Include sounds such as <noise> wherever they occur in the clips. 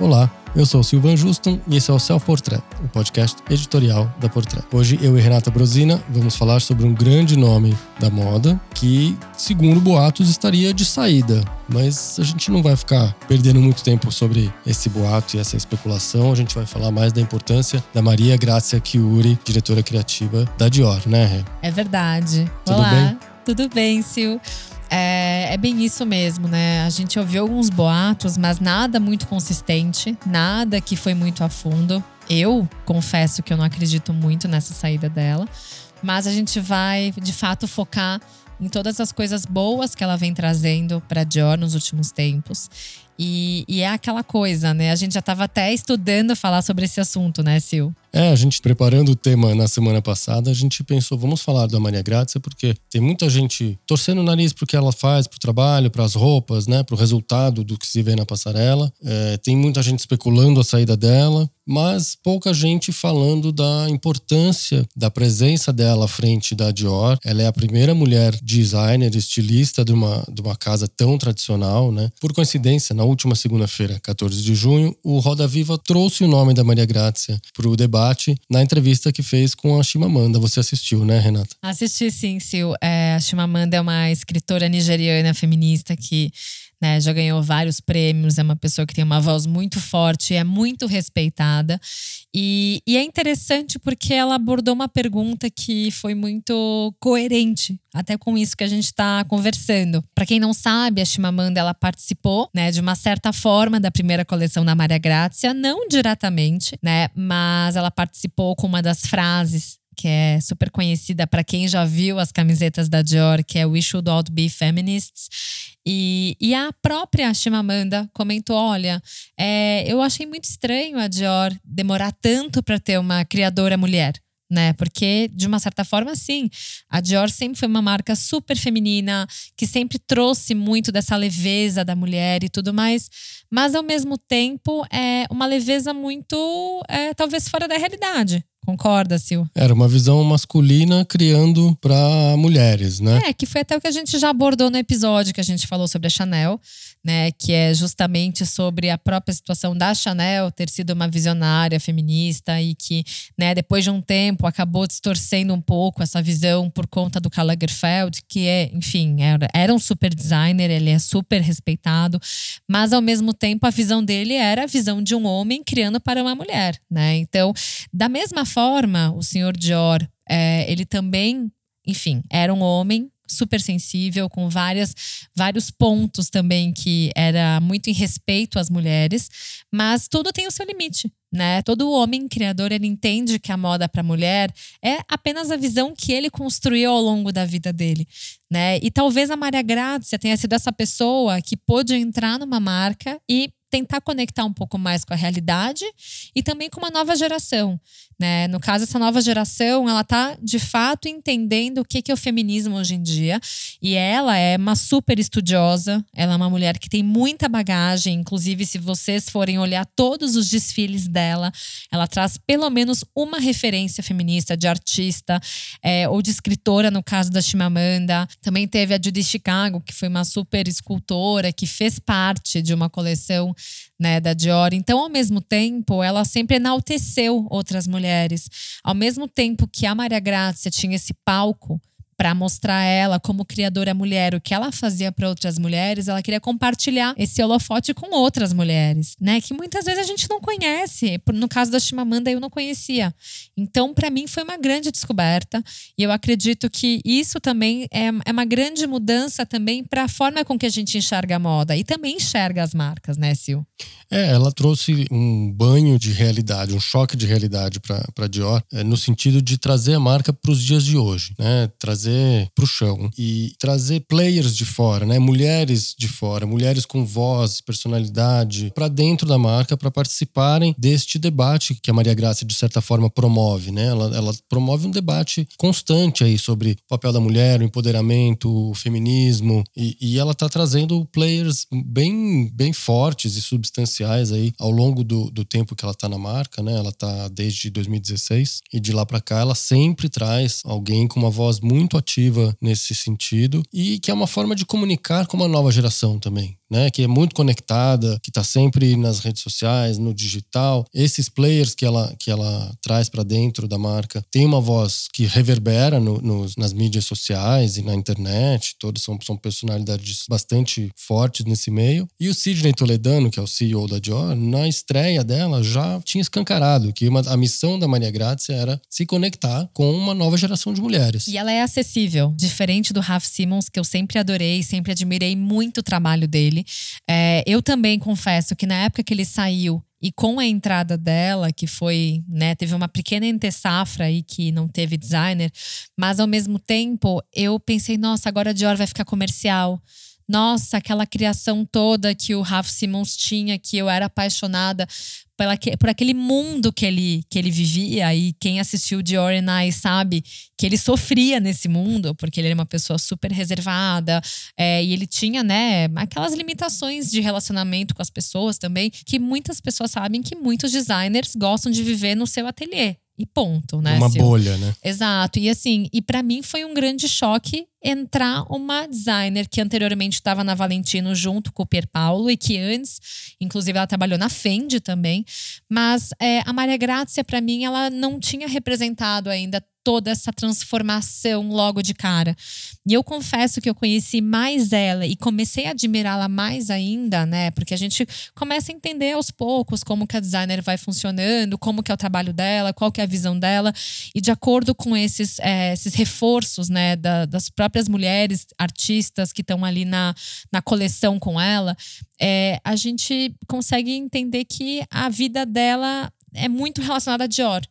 Olá, eu sou o Silvan Juston e esse é o Self Portrait, o podcast editorial da Portrait. Hoje eu e Renata Brosina vamos falar sobre um grande nome da moda que, segundo boatos, estaria de saída. Mas a gente não vai ficar perdendo muito tempo sobre esse boato e essa especulação. A gente vai falar mais da importância da Maria Grácia Chiuri, diretora criativa da Dior, né, Rê? É verdade. Tudo Olá. bem? Tudo bem, Sil. É, é bem isso mesmo, né? A gente ouviu alguns boatos, mas nada muito consistente, nada que foi muito a fundo. Eu confesso que eu não acredito muito nessa saída dela, mas a gente vai de fato focar em todas as coisas boas que ela vem trazendo para Dior nos últimos tempos. E, e é aquela coisa, né? A gente já estava até estudando falar sobre esse assunto, né, Sil? É, a gente preparando o tema na semana passada, a gente pensou, vamos falar da Maria Grácia, porque tem muita gente torcendo o nariz pro que ela faz, pro trabalho, pras roupas, né, pro resultado do que se vê na passarela. É, tem muita gente especulando a saída dela, mas pouca gente falando da importância da presença dela à frente da Dior. Ela é a primeira mulher designer, estilista de uma, de uma casa tão tradicional, né? Por coincidência, na última segunda-feira, 14 de junho, o Roda Viva trouxe o nome da Maria Grácia pro debate na entrevista que fez com a Chimamanda. Você assistiu, né, Renata? Assisti sim, Sil. É, a Chimamanda é uma escritora nigeriana feminista que né, já ganhou vários prêmios, é uma pessoa que tem uma voz muito forte, é muito respeitada. E, e é interessante porque ela abordou uma pergunta que foi muito coerente, até com isso que a gente está conversando. Para quem não sabe, a Chimamanda ela participou, né, de uma certa forma da primeira coleção da Maria Grácia, não diretamente, né, mas ela participou com uma das frases que é super conhecida para quem já viu as camisetas da Dior, que é We Should All Be Feminists. E, e a própria Chimamanda comentou: olha, é, eu achei muito estranho a Dior demorar tanto para ter uma criadora mulher. Né? Porque, de uma certa forma, sim, a Dior sempre foi uma marca super feminina, que sempre trouxe muito dessa leveza da mulher e tudo mais, mas ao mesmo tempo é uma leveza muito, é, talvez, fora da realidade. Concorda, Sil? Era uma visão masculina criando para mulheres, né? É, que foi até o que a gente já abordou no episódio que a gente falou sobre a Chanel, né? Que é justamente sobre a própria situação da Chanel ter sido uma visionária feminista e que, né, depois de um tempo acabou distorcendo um pouco essa visão por conta do Karl Lagerfeld, que é, enfim, era, era um super designer, ele é super respeitado, mas ao mesmo tempo a visão dele era a visão de um homem criando para uma mulher, né? Então, da mesma forma, o senhor Dior, é, ele também, enfim, era um homem super sensível, com várias, vários pontos também que era muito em respeito às mulheres, mas tudo tem o seu limite. Né? Todo homem criador ele entende que a moda para mulher é apenas a visão que ele construiu ao longo da vida dele, né? E talvez a Maria Grazia tenha sido essa pessoa que pôde entrar numa marca e tentar conectar um pouco mais com a realidade e também com uma nova geração, né? No caso, essa nova geração, ela tá de fato entendendo o que é o feminismo hoje em dia. E ela é uma super estudiosa, ela é uma mulher que tem muita bagagem. Inclusive, se vocês forem olhar todos os desfiles dela, ela traz pelo menos uma referência feminista de artista é, ou de escritora, no caso da Chimamanda. Também teve a Judy Chicago, que foi uma super escultora, que fez parte de uma coleção né, da Dior. Então, ao mesmo tempo, ela sempre enalteceu outras mulheres. Ao mesmo tempo que a Maria Grazia tinha esse palco para mostrar ela como criadora mulher, o que ela fazia para outras mulheres, ela queria compartilhar esse holofote com outras mulheres, né? Que muitas vezes a gente não conhece. No caso da Chimamanda, eu não conhecia. Então, para mim, foi uma grande descoberta. E eu acredito que isso também é, é uma grande mudança também para a forma com que a gente enxerga a moda e também enxerga as marcas, né, Sil? É, ela trouxe um banho de realidade, um choque de realidade para Dior, é, no sentido de trazer a marca para os dias de hoje, né? Trazer para o chão e trazer players de fora, né? Mulheres de fora, mulheres com voz, personalidade, para dentro da marca para participarem deste debate que a Maria Graça de certa forma promove, né? Ela, ela promove um debate constante aí sobre o papel da mulher, o empoderamento, o feminismo e, e ela está trazendo players bem, bem fortes e substanciais aí ao longo do, do tempo que ela está na marca, né? Ela está desde 2016 e de lá para cá ela sempre traz alguém com uma voz muito ativa nesse sentido e que é uma forma de comunicar com uma nova geração também né, que é muito conectada, que está sempre nas redes sociais, no digital. Esses players que ela, que ela traz para dentro da marca tem uma voz que reverbera no, nos, nas mídias sociais e na internet. Todos são, são personalidades bastante fortes nesse meio. E o Sidney Toledano, que é o CEO da Dior, na estreia dela já tinha escancarado que uma, a missão da Maria Grazia era se conectar com uma nova geração de mulheres. E ela é acessível, diferente do Raf Simons, que eu sempre adorei, sempre admirei muito o trabalho dele. É, eu também confesso que na época que ele saiu e com a entrada dela, que foi, né, teve uma pequena entre-safra aí que não teve designer, mas ao mesmo tempo eu pensei, nossa, agora a Dior vai ficar comercial. Nossa, aquela criação toda que o Raf Simons tinha, que eu era apaixonada pela, por aquele mundo que ele, que ele vivia. E quem assistiu Dior and I sabe que ele sofria nesse mundo, porque ele era uma pessoa super reservada. É, e ele tinha, né, aquelas limitações de relacionamento com as pessoas também, que muitas pessoas sabem que muitos designers gostam de viver no seu ateliê. E ponto, né? Uma bolha, né? Exato. E assim, e para mim foi um grande choque entrar uma designer que anteriormente estava na Valentino junto com o Pier Paulo e que antes, inclusive, ela trabalhou na Fendi também. Mas é, a Maria Grazia, para mim, ela não tinha representado ainda toda essa transformação logo de cara. E eu confesso que eu conheci mais ela e comecei a admirá-la mais ainda, né? Porque a gente começa a entender aos poucos como que a designer vai funcionando, como que é o trabalho dela, qual que é a visão dela. E de acordo com esses, é, esses reforços, né, da, das próprias mulheres artistas que estão ali na, na coleção com ela, é, a gente consegue entender que a vida dela é muito relacionada a Dior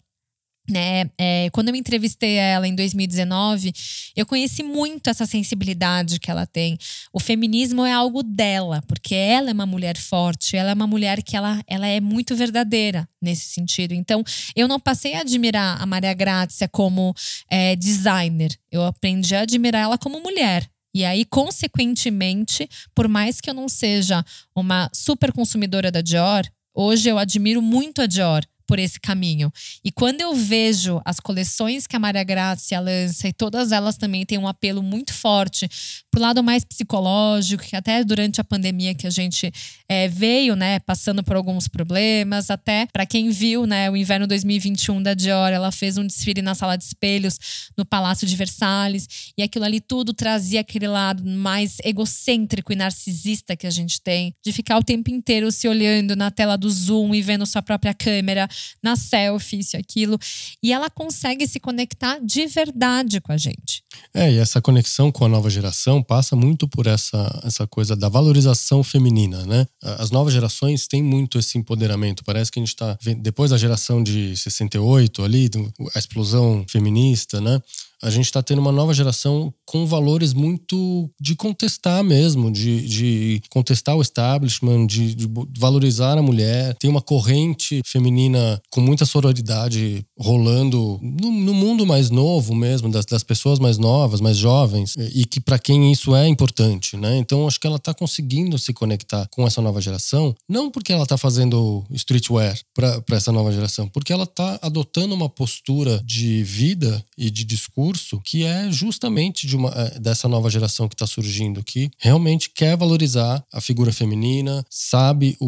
né? É, quando eu entrevistei ela em 2019, eu conheci muito essa sensibilidade que ela tem. O feminismo é algo dela, porque ela é uma mulher forte, ela é uma mulher que ela, ela é muito verdadeira nesse sentido. Então, eu não passei a admirar a Maria Grazia como é, designer, eu aprendi a admirar ela como mulher. E aí, consequentemente, por mais que eu não seja uma super consumidora da Dior, hoje eu admiro muito a Dior por esse caminho. E quando eu vejo as coleções que a Maria Grazia lança, e todas elas também têm um apelo muito forte pro lado mais psicológico, que até durante a pandemia que a gente é, veio, né, passando por alguns problemas, até para quem viu, né, o inverno 2021 da Dior, ela fez um desfile na sala de espelhos no Palácio de Versalhes, e aquilo ali tudo trazia aquele lado mais egocêntrico e narcisista que a gente tem, de ficar o tempo inteiro se olhando na tela do Zoom e vendo sua própria câmera, na selfie, isso e aquilo. E ela consegue se conectar de verdade com a gente. É, e essa conexão com a nova geração passa muito por essa, essa coisa da valorização feminina, né? As novas gerações têm muito esse empoderamento. Parece que a gente está depois da geração de 68 ali, a explosão feminista, né? A gente está tendo uma nova geração com valores muito de contestar mesmo, de, de contestar o establishment, de, de, valorizar a mulher. Tem uma corrente feminina com muita sororidade rolando no, no mundo mais novo mesmo, das, das, pessoas mais novas, mais jovens, e que para quem isso é importante, né? Então acho que ela está conseguindo se conectar com essa nova geração, não porque ela está fazendo streetwear para essa nova geração, porque ela está adotando uma postura de vida e de discurso discurso que é justamente de uma, é, dessa nova geração que está surgindo, que realmente quer valorizar a figura feminina, sabe o,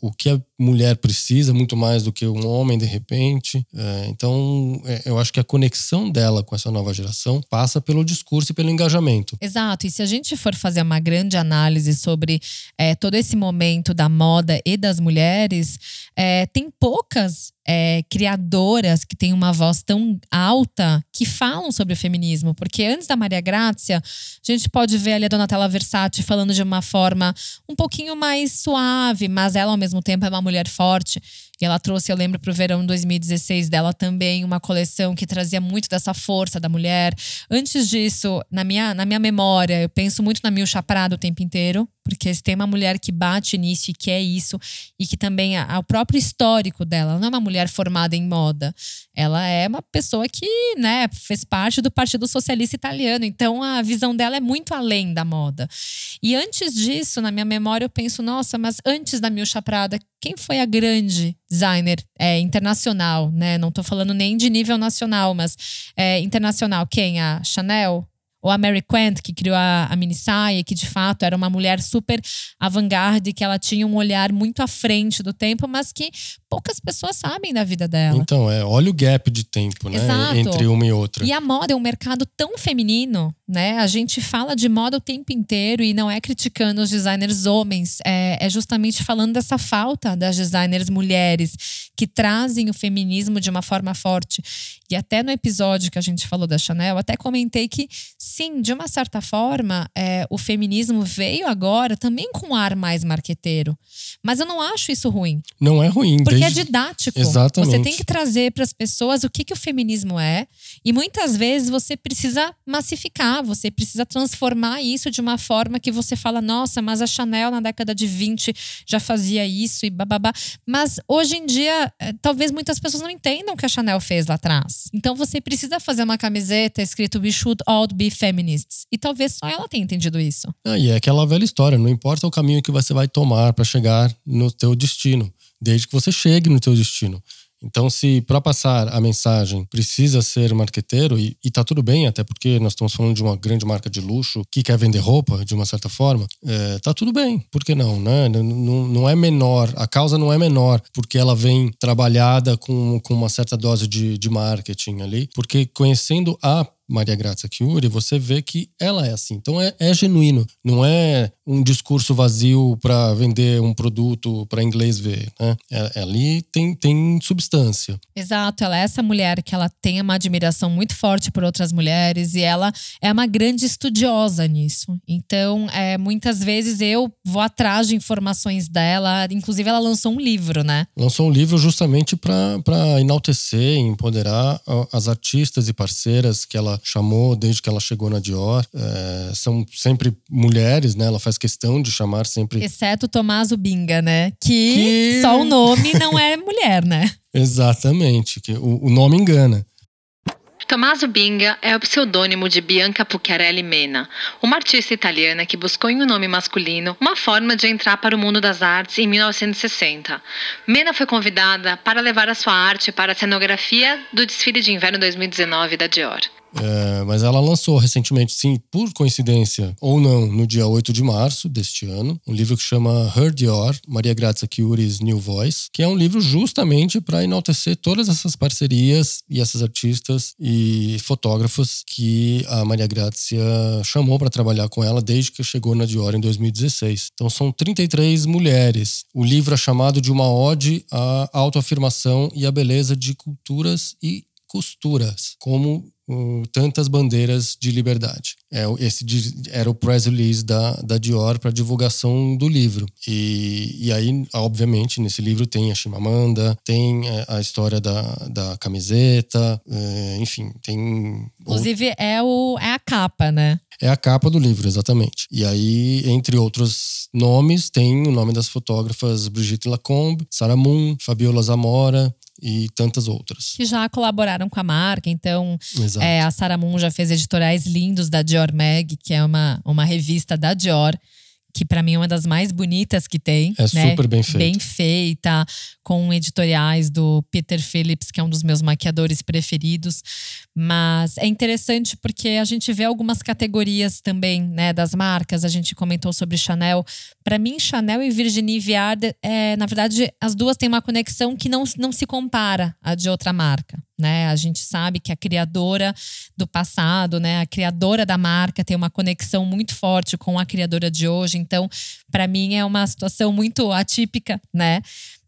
o, o que a mulher precisa muito mais do que um homem de repente. É, então, é, eu acho que a conexão dela com essa nova geração passa pelo discurso e pelo engajamento. Exato. E se a gente for fazer uma grande análise sobre é, todo esse momento da moda e das mulheres, é, tem poucas é, criadoras que têm uma voz tão alta que falam sobre o feminismo. Porque antes da Maria Grazia, a gente pode ver ali a Donatella Versace falando de uma forma um pouquinho mais suave, mas ela ao mesmo tempo é uma mulher forte. E ela trouxe, eu lembro, para o verão 2016 dela também uma coleção que trazia muito dessa força da mulher. Antes disso, na minha, na minha memória, eu penso muito na Milcha Prado o tempo inteiro, porque se tem uma mulher que bate nisso e quer isso, e que também o próprio histórico dela, ela não é uma mulher formada em moda, ela é uma pessoa que né, fez parte do Partido Socialista Italiano, então a visão dela é muito além da moda. E antes disso, na minha memória, eu penso, nossa, mas antes da Milcha Prada, quem foi a grande designer é, internacional, né? Não estou falando nem de nível nacional, mas é, internacional. Quem? A Chanel? Ou a Mary Quant, que criou a, a mini saia, que de fato era uma mulher super avant-garde, que ela tinha um olhar muito à frente do tempo, mas que poucas pessoas sabem da vida dela. Então, é, olha o gap de tempo, né? Exato. Entre uma e outra. E a moda é um mercado tão feminino, né? A gente fala de moda o tempo inteiro e não é criticando os designers homens, é, é justamente falando dessa falta das designers mulheres que trazem o feminismo de uma forma forte. E até no episódio que a gente falou da Chanel, até comentei que, sim, de uma certa forma, é, o feminismo veio agora também com um ar mais marqueteiro. Mas eu não acho isso ruim. Não é ruim. Porque desde... é didático. Exatamente. Você tem que trazer para as pessoas o que, que o feminismo é. E muitas vezes você precisa massificar, você precisa transformar isso de uma forma que você fala, nossa, mas a Chanel na década de 20 já fazia isso e bababá. Mas hoje em dia, eh, talvez muitas pessoas não entendam o que a Chanel fez lá atrás. Então você precisa fazer uma camiseta escrito We should all be feminists. E talvez só ela tenha entendido isso. Ah, e é aquela velha história, não importa o caminho que você vai tomar para chegar no teu destino, desde que você chegue no teu destino. Então, se para passar a mensagem precisa ser marqueteiro, e, e tá tudo bem, até porque nós estamos falando de uma grande marca de luxo que quer vender roupa de uma certa forma, é, tá tudo bem, por que não, né? Não, não é menor, a causa não é menor porque ela vem trabalhada com, com uma certa dose de, de marketing ali, porque conhecendo a Maria Grazia Chiuri, você vê que ela é assim. Então é, é genuíno, não é um discurso vazio para vender um produto para inglês ver, né? É, é, ali tem, tem substância. Exato, ela é essa mulher que ela tem uma admiração muito forte por outras mulheres e ela é uma grande estudiosa nisso. Então, é, muitas vezes eu vou atrás de informações dela, inclusive ela lançou um livro, né? Lançou um livro justamente para enaltecer, empoderar as artistas e parceiras que ela chamou desde que ela chegou na Dior. É, são sempre mulheres, né? Ela faz questão de chamar sempre. Exceto Tomaso Binga, né? Que, que... só o nome não é mulher, né? <laughs> Exatamente, que o, o nome engana. Tommaso Binga é o pseudônimo de Bianca Pucciarelli Mena, uma artista italiana que buscou em um nome masculino uma forma de entrar para o mundo das artes em 1960. Mena foi convidada para levar a sua arte para a cenografia do desfile de inverno 2019 da Dior. É, mas ela lançou recentemente, sim, por coincidência ou não, no dia 8 de março deste ano, um livro que chama Her Dior, Maria Grazia Chiuri's New Voice, que é um livro justamente para enaltecer todas essas parcerias e essas artistas e fotógrafos que a Maria Grazia chamou para trabalhar com ela desde que chegou na Dior em 2016. Então são 33 mulheres. O livro é chamado de uma ode à autoafirmação e à beleza de culturas e costuras, como tantas bandeiras de liberdade. É, esse era o press release da, da Dior para divulgação do livro. E, e aí, obviamente, nesse livro tem a Chimamanda, tem é, a história da, da camiseta, é, enfim, tem. Inclusive, é, o, é a capa, né? É a capa do livro, exatamente. E aí, entre outros nomes, tem o nome das fotógrafas Brigitte Lacombe, Sarah Moon, Fabiola Zamora, e tantas outras. Que já colaboraram com a marca. Então, é, a Sarah Moon já fez editoriais lindos da Dior Mag, que é uma, uma revista da Dior que para mim é uma das mais bonitas que tem. É né? super bem feita. Bem feita, com editoriais do Peter Phillips, que é um dos meus maquiadores preferidos. Mas é interessante porque a gente vê algumas categorias também, né, das marcas. A gente comentou sobre Chanel. Para mim, Chanel e Virginie Viard, é, na verdade, as duas têm uma conexão que não, não se compara à de outra marca né? A gente sabe que a criadora do passado, né, a criadora da marca tem uma conexão muito forte com a criadora de hoje. Então, para mim é uma situação muito atípica, né?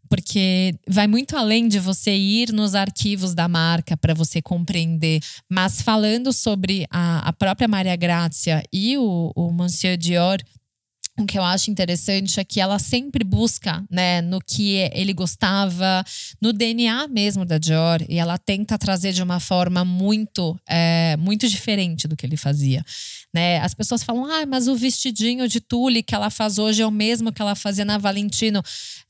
porque vai muito além de você ir nos arquivos da marca para você compreender. Mas falando sobre a, a própria Maria Grazia e o, o Monsieur Dior, o que eu acho interessante é que ela sempre busca, né, no que ele gostava, no DNA mesmo da Dior, e ela tenta trazer de uma forma muito, é, muito diferente do que ele fazia. Né? As pessoas falam, ah, mas o vestidinho de tule que ela faz hoje é o mesmo que ela fazia na Valentino.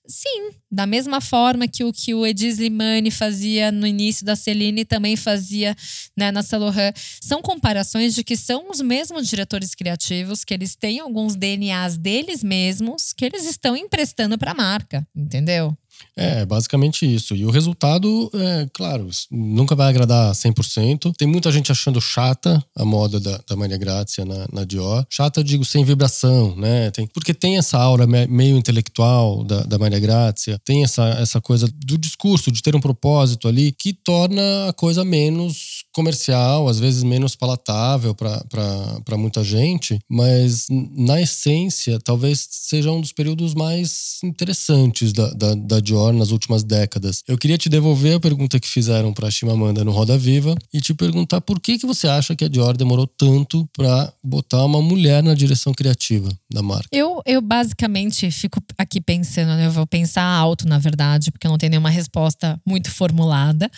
Sim, da mesma forma que o que o Edis Limani fazia no início da Celine também fazia né, na Laurent. São comparações de que são os mesmos diretores criativos, que eles têm alguns DNAs deles mesmos, que eles estão emprestando para a marca, entendeu? É, basicamente isso. E o resultado, é claro, nunca vai agradar 100%. Tem muita gente achando chata a moda da, da Maria Grazia na, na Dior. Chata, digo, sem vibração, né? Tem, porque tem essa aura meio intelectual da, da Maria Grazia, tem essa, essa coisa do discurso, de ter um propósito ali, que torna a coisa menos comercial, às vezes menos palatável para muita gente, mas na essência, talvez seja um dos períodos mais interessantes da, da, da Dior nas últimas décadas. Eu queria te devolver a pergunta que fizeram para Chimamanda no Roda Viva e te perguntar por que, que você acha que a Dior demorou tanto para botar uma mulher na direção criativa da marca. Eu, eu basicamente fico aqui pensando, né? eu vou pensar alto, na verdade, porque eu não tenho nenhuma resposta muito formulada.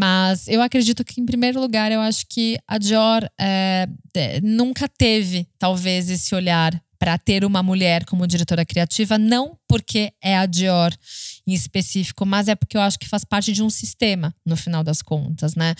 Mas eu acredito que, em primeiro lugar, eu acho que a Dior é, nunca teve, talvez, esse olhar para ter uma mulher como diretora criativa, não porque é a Dior em específico, mas é porque eu acho que faz parte de um sistema, no final das contas, né?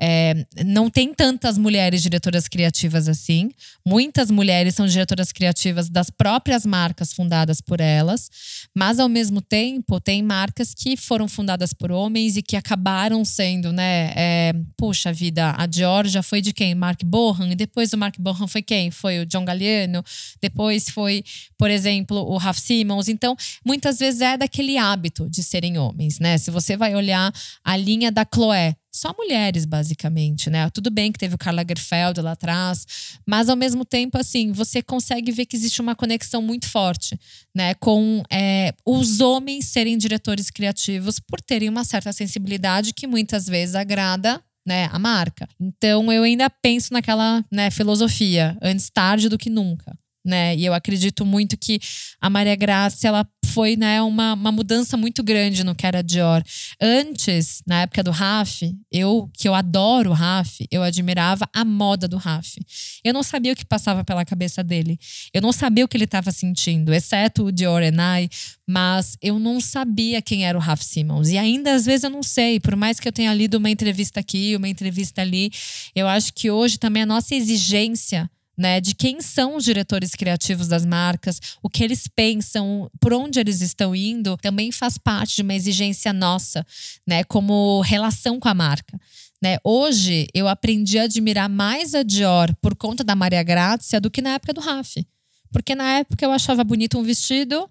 É, não tem tantas mulheres diretoras criativas assim. Muitas mulheres são diretoras criativas das próprias marcas fundadas por elas, mas ao mesmo tempo tem marcas que foram fundadas por homens e que acabaram sendo, né? É, puxa vida, a Dior já foi de quem? Mark Bohan, e depois do Mark Bohan foi quem? Foi o John Galliano, depois foi, por exemplo, o Raf Simons. Então, muitas vezes é daquele hábito hábito de serem homens, né? Se você vai olhar a linha da Chloé, só mulheres, basicamente, né? Tudo bem que teve o Karl Lagerfeld lá atrás, mas ao mesmo tempo, assim, você consegue ver que existe uma conexão muito forte, né? Com é, os homens serem diretores criativos por terem uma certa sensibilidade que muitas vezes agrada né, a marca. Então eu ainda penso naquela né, filosofia, antes tarde do que nunca né? E eu acredito muito que a Maria Graça ela foi né, uma, uma mudança muito grande no que era Dior. Antes, na época do Raf, eu que eu adoro o Raf, eu admirava a moda do Raf. Eu não sabia o que passava pela cabeça dele. Eu não sabia o que ele estava sentindo, exceto o Dior and I, mas eu não sabia quem era o Raf Simons. E ainda às vezes eu não sei, por mais que eu tenha lido uma entrevista aqui, uma entrevista ali, eu acho que hoje também a nossa exigência né, de quem são os diretores criativos das marcas, o que eles pensam, por onde eles estão indo, também faz parte de uma exigência nossa, né, como relação com a marca. Né? Hoje eu aprendi a admirar mais a Dior por conta da Maria Grazia do que na época do Raf. Porque na época eu achava bonito um vestido,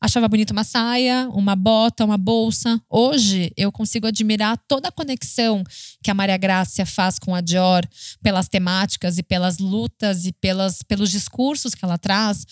achava bonita uma saia, uma bota, uma bolsa. Hoje eu consigo admirar toda a conexão que a Maria Grácia faz com a Dior pelas temáticas e pelas lutas e pelas, pelos discursos que ela traz.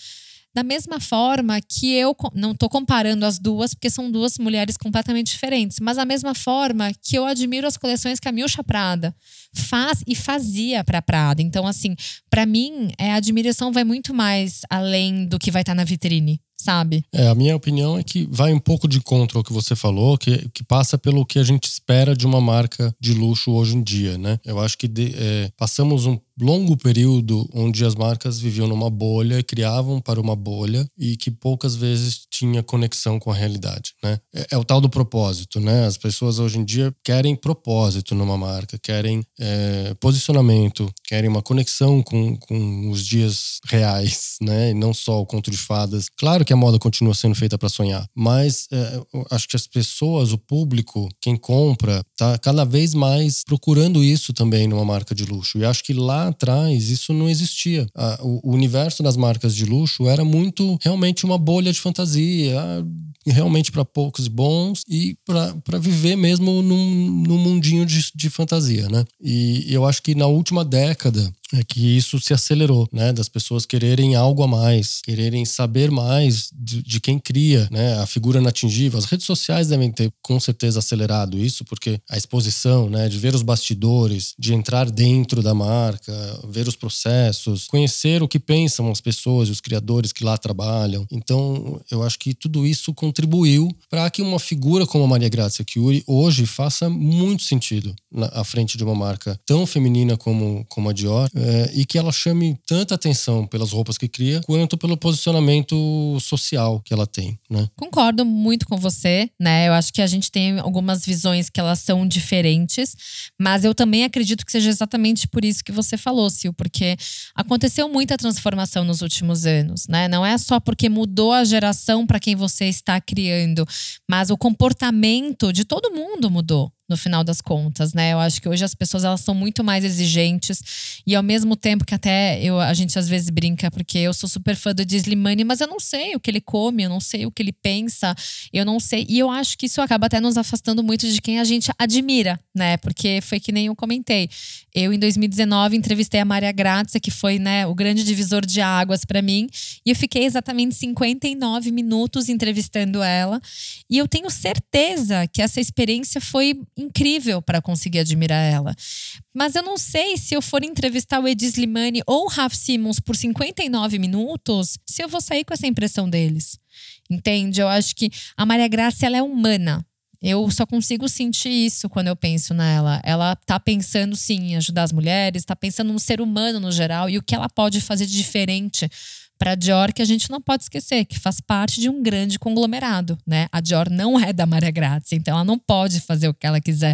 Da mesma forma que eu não estou comparando as duas, porque são duas mulheres completamente diferentes, mas da mesma forma que eu admiro as coleções que a Milcha Prada faz e fazia para Prada. Então, assim, para mim, é, a admiração vai muito mais além do que vai estar tá na vitrine sabe? É, a minha opinião é que vai um pouco de contra ao que você falou, que, que passa pelo que a gente espera de uma marca de luxo hoje em dia, né? Eu acho que de, é, passamos um longo período onde as marcas viviam numa bolha, criavam para uma bolha e que poucas vezes tinha conexão com a realidade, né? É, é o tal do propósito, né? As pessoas hoje em dia querem propósito numa marca, querem é, posicionamento, querem uma conexão com, com os dias reais, <laughs> né? E não só o conto de fadas. Claro que a moda continua sendo feita para sonhar, mas é, acho que as pessoas, o público, quem compra, tá cada vez mais procurando isso também numa marca de luxo. E acho que lá atrás isso não existia. O universo das marcas de luxo era muito realmente uma bolha de fantasia, realmente para poucos bons e para viver mesmo num, num mundinho de, de fantasia, né? E eu acho que na última década некогда é que isso se acelerou, né? Das pessoas quererem algo a mais, quererem saber mais de, de, quem cria, né? A figura inatingível. As redes sociais devem ter com certeza acelerado isso, porque a exposição, né? De ver os bastidores, de entrar dentro da marca, ver os processos, conhecer o que pensam as pessoas os criadores que lá trabalham. Então, eu acho que tudo isso contribuiu para que uma figura como a Maria Grazia Chiuri hoje faça muito sentido na, à frente de uma marca tão feminina como, como a Dior é, e que ela chame tanta atenção pelas roupas que cria, quanto pelo posicionamento social que ela tem, né? Concordo muito com você, né? Eu acho que a gente tem algumas visões que elas são diferentes, mas eu também acredito que seja exatamente por isso que você falou, Sil, porque aconteceu muita transformação nos últimos anos, né? Não é só porque mudou a geração para quem você está criando, mas o comportamento de todo mundo mudou no final das contas, né? Eu acho que hoje as pessoas elas são muito mais exigentes e ao mesmo tempo que até eu, a gente às vezes brinca porque eu sou super fã do Dislimani, mas eu não sei o que ele come, eu não sei o que ele pensa, eu não sei. E eu acho que isso acaba até nos afastando muito de quem a gente admira, né? Porque foi que nem eu comentei. Eu em 2019 entrevistei a Maria Grazia, que foi, né, o grande divisor de águas para mim, e eu fiquei exatamente 59 minutos entrevistando ela, e eu tenho certeza que essa experiência foi incrível para conseguir admirar ela. Mas eu não sei se eu for entrevistar o Edis Limani ou o Raf Simons por 59 minutos, se eu vou sair com essa impressão deles. Entende? Eu acho que a Maria Graça ela é humana. Eu só consigo sentir isso quando eu penso nela. Ela tá pensando sim em ajudar as mulheres, tá pensando no ser humano no geral e o que ela pode fazer de diferente para a Dior, que a gente não pode esquecer, que faz parte de um grande conglomerado, né? A Dior não é da Maria Grazia, então ela não pode fazer o que ela quiser.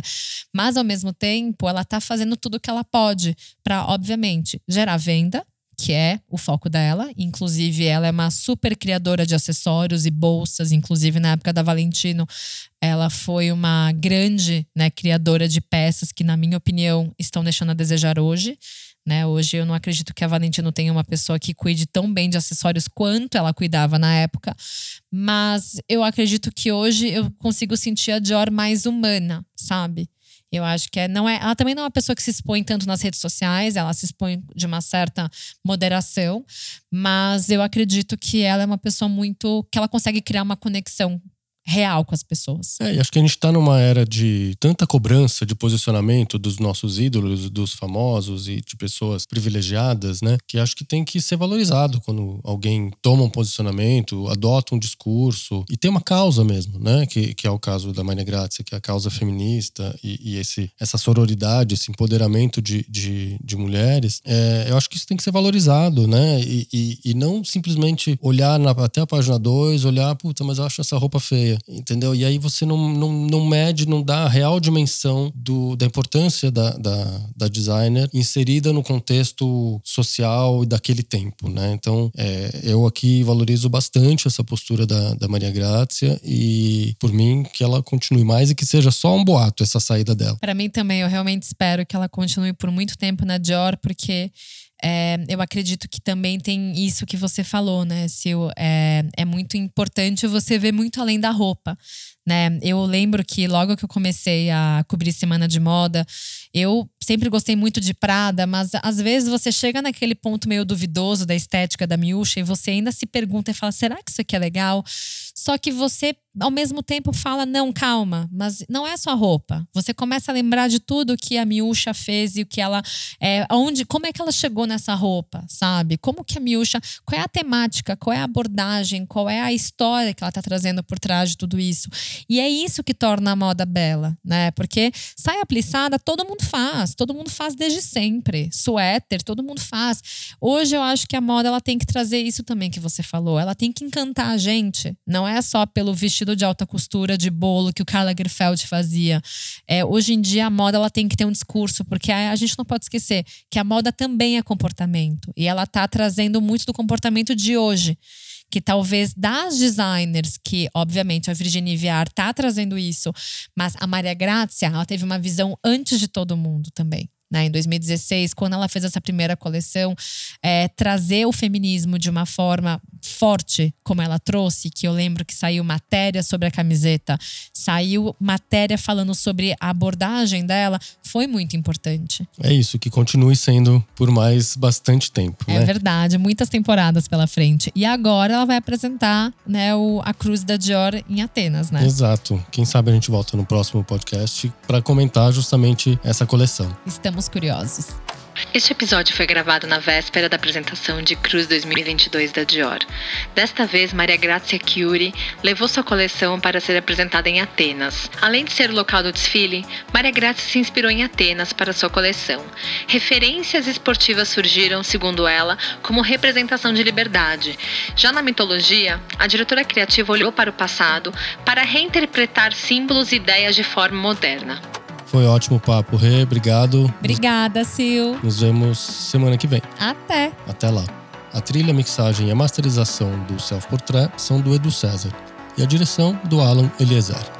Mas ao mesmo tempo, ela está fazendo tudo o que ela pode para, obviamente, gerar venda, que é o foco dela. Inclusive, ela é uma super criadora de acessórios e bolsas. Inclusive, na época da Valentino, ela foi uma grande né, criadora de peças que, na minha opinião, estão deixando a desejar hoje. Né? Hoje eu não acredito que a Valentino tenha uma pessoa que cuide tão bem de acessórios quanto ela cuidava na época, mas eu acredito que hoje eu consigo sentir a Dior mais humana, sabe? Eu acho que é, não é, ela também não é uma pessoa que se expõe tanto nas redes sociais, ela se expõe de uma certa moderação, mas eu acredito que ela é uma pessoa muito que ela consegue criar uma conexão real com as pessoas. É, e acho que a gente está numa era de tanta cobrança de posicionamento dos nossos ídolos, dos famosos e de pessoas privilegiadas, né? Que acho que tem que ser valorizado quando alguém toma um posicionamento, adota um discurso e tem uma causa mesmo, né? Que, que é o caso da Maria Grazia, que é a causa feminista e, e esse, essa sororidade, esse empoderamento de, de, de mulheres. É, eu acho que isso tem que ser valorizado, né? E, e, e não simplesmente olhar na, até a página 2, olhar, puta, mas eu acho essa roupa feia entendeu? E aí você não, não, não mede, não dá a real dimensão do, da importância da, da, da designer inserida no contexto social e daquele tempo, né? Então, é, eu aqui valorizo bastante essa postura da, da Maria Grazia e, por mim, que ela continue mais e que seja só um boato essa saída dela. Para mim também, eu realmente espero que ela continue por muito tempo na Dior, porque é, eu acredito que também tem isso que você falou, né, Sil? É, é muito importante você ver muito além da roupa, né? Eu lembro que logo que eu comecei a cobrir semana de moda, eu sempre gostei muito de Prada, mas às vezes você chega naquele ponto meio duvidoso da estética da Miúcha e você ainda se pergunta e fala: será que isso aqui é legal? Só que você, ao mesmo tempo, fala: não, calma, mas não é só roupa. Você começa a lembrar de tudo que a Miúcha fez e o que ela. É, onde, como é que ela chegou nessa roupa, sabe? Como que a Miúcha. Qual é a temática, qual é a abordagem, qual é a história que ela está trazendo por trás de tudo isso. E é isso que torna a moda bela, né? Porque saia plissada todo mundo faz, todo mundo faz desde sempre. Suéter, todo mundo faz. Hoje eu acho que a moda ela tem que trazer isso também que você falou. Ela tem que encantar a gente. Não é só pelo vestido de alta costura de bolo que o Karl Lagerfeld fazia. É, hoje em dia a moda ela tem que ter um discurso, porque a, a gente não pode esquecer que a moda também é comportamento. E ela tá trazendo muito do comportamento de hoje que talvez das designers, que obviamente a Virginia Viar tá trazendo isso, mas a Maria Grazia, ela teve uma visão antes de todo mundo também né, em 2016, quando ela fez essa primeira coleção, é, trazer o feminismo de uma forma forte, como ela trouxe, que eu lembro que saiu matéria sobre a camiseta, saiu matéria falando sobre a abordagem dela, foi muito importante. É isso, que continue sendo por mais bastante tempo. É né? verdade, muitas temporadas pela frente. E agora ela vai apresentar né, o, a Cruz da Dior em Atenas, né? Exato. Quem sabe a gente volta no próximo podcast para comentar justamente essa coleção. Estamos curiosos. Este episódio foi gravado na véspera da apresentação de Cruz 2022 da Dior. Desta vez, Maria Grazia Chiuri levou sua coleção para ser apresentada em Atenas. Além de ser o local do desfile, Maria Grazia se inspirou em Atenas para sua coleção. Referências esportivas surgiram, segundo ela, como representação de liberdade. Já na mitologia, a diretora criativa olhou para o passado para reinterpretar símbolos e ideias de forma moderna. Foi ótimo o papo, Rê. Obrigado. Obrigada, Sil. Nos vemos semana que vem. Até. Até lá. A trilha, a mixagem e a masterização do Self Portrait são do Edu César e a direção do Alan Eliezer.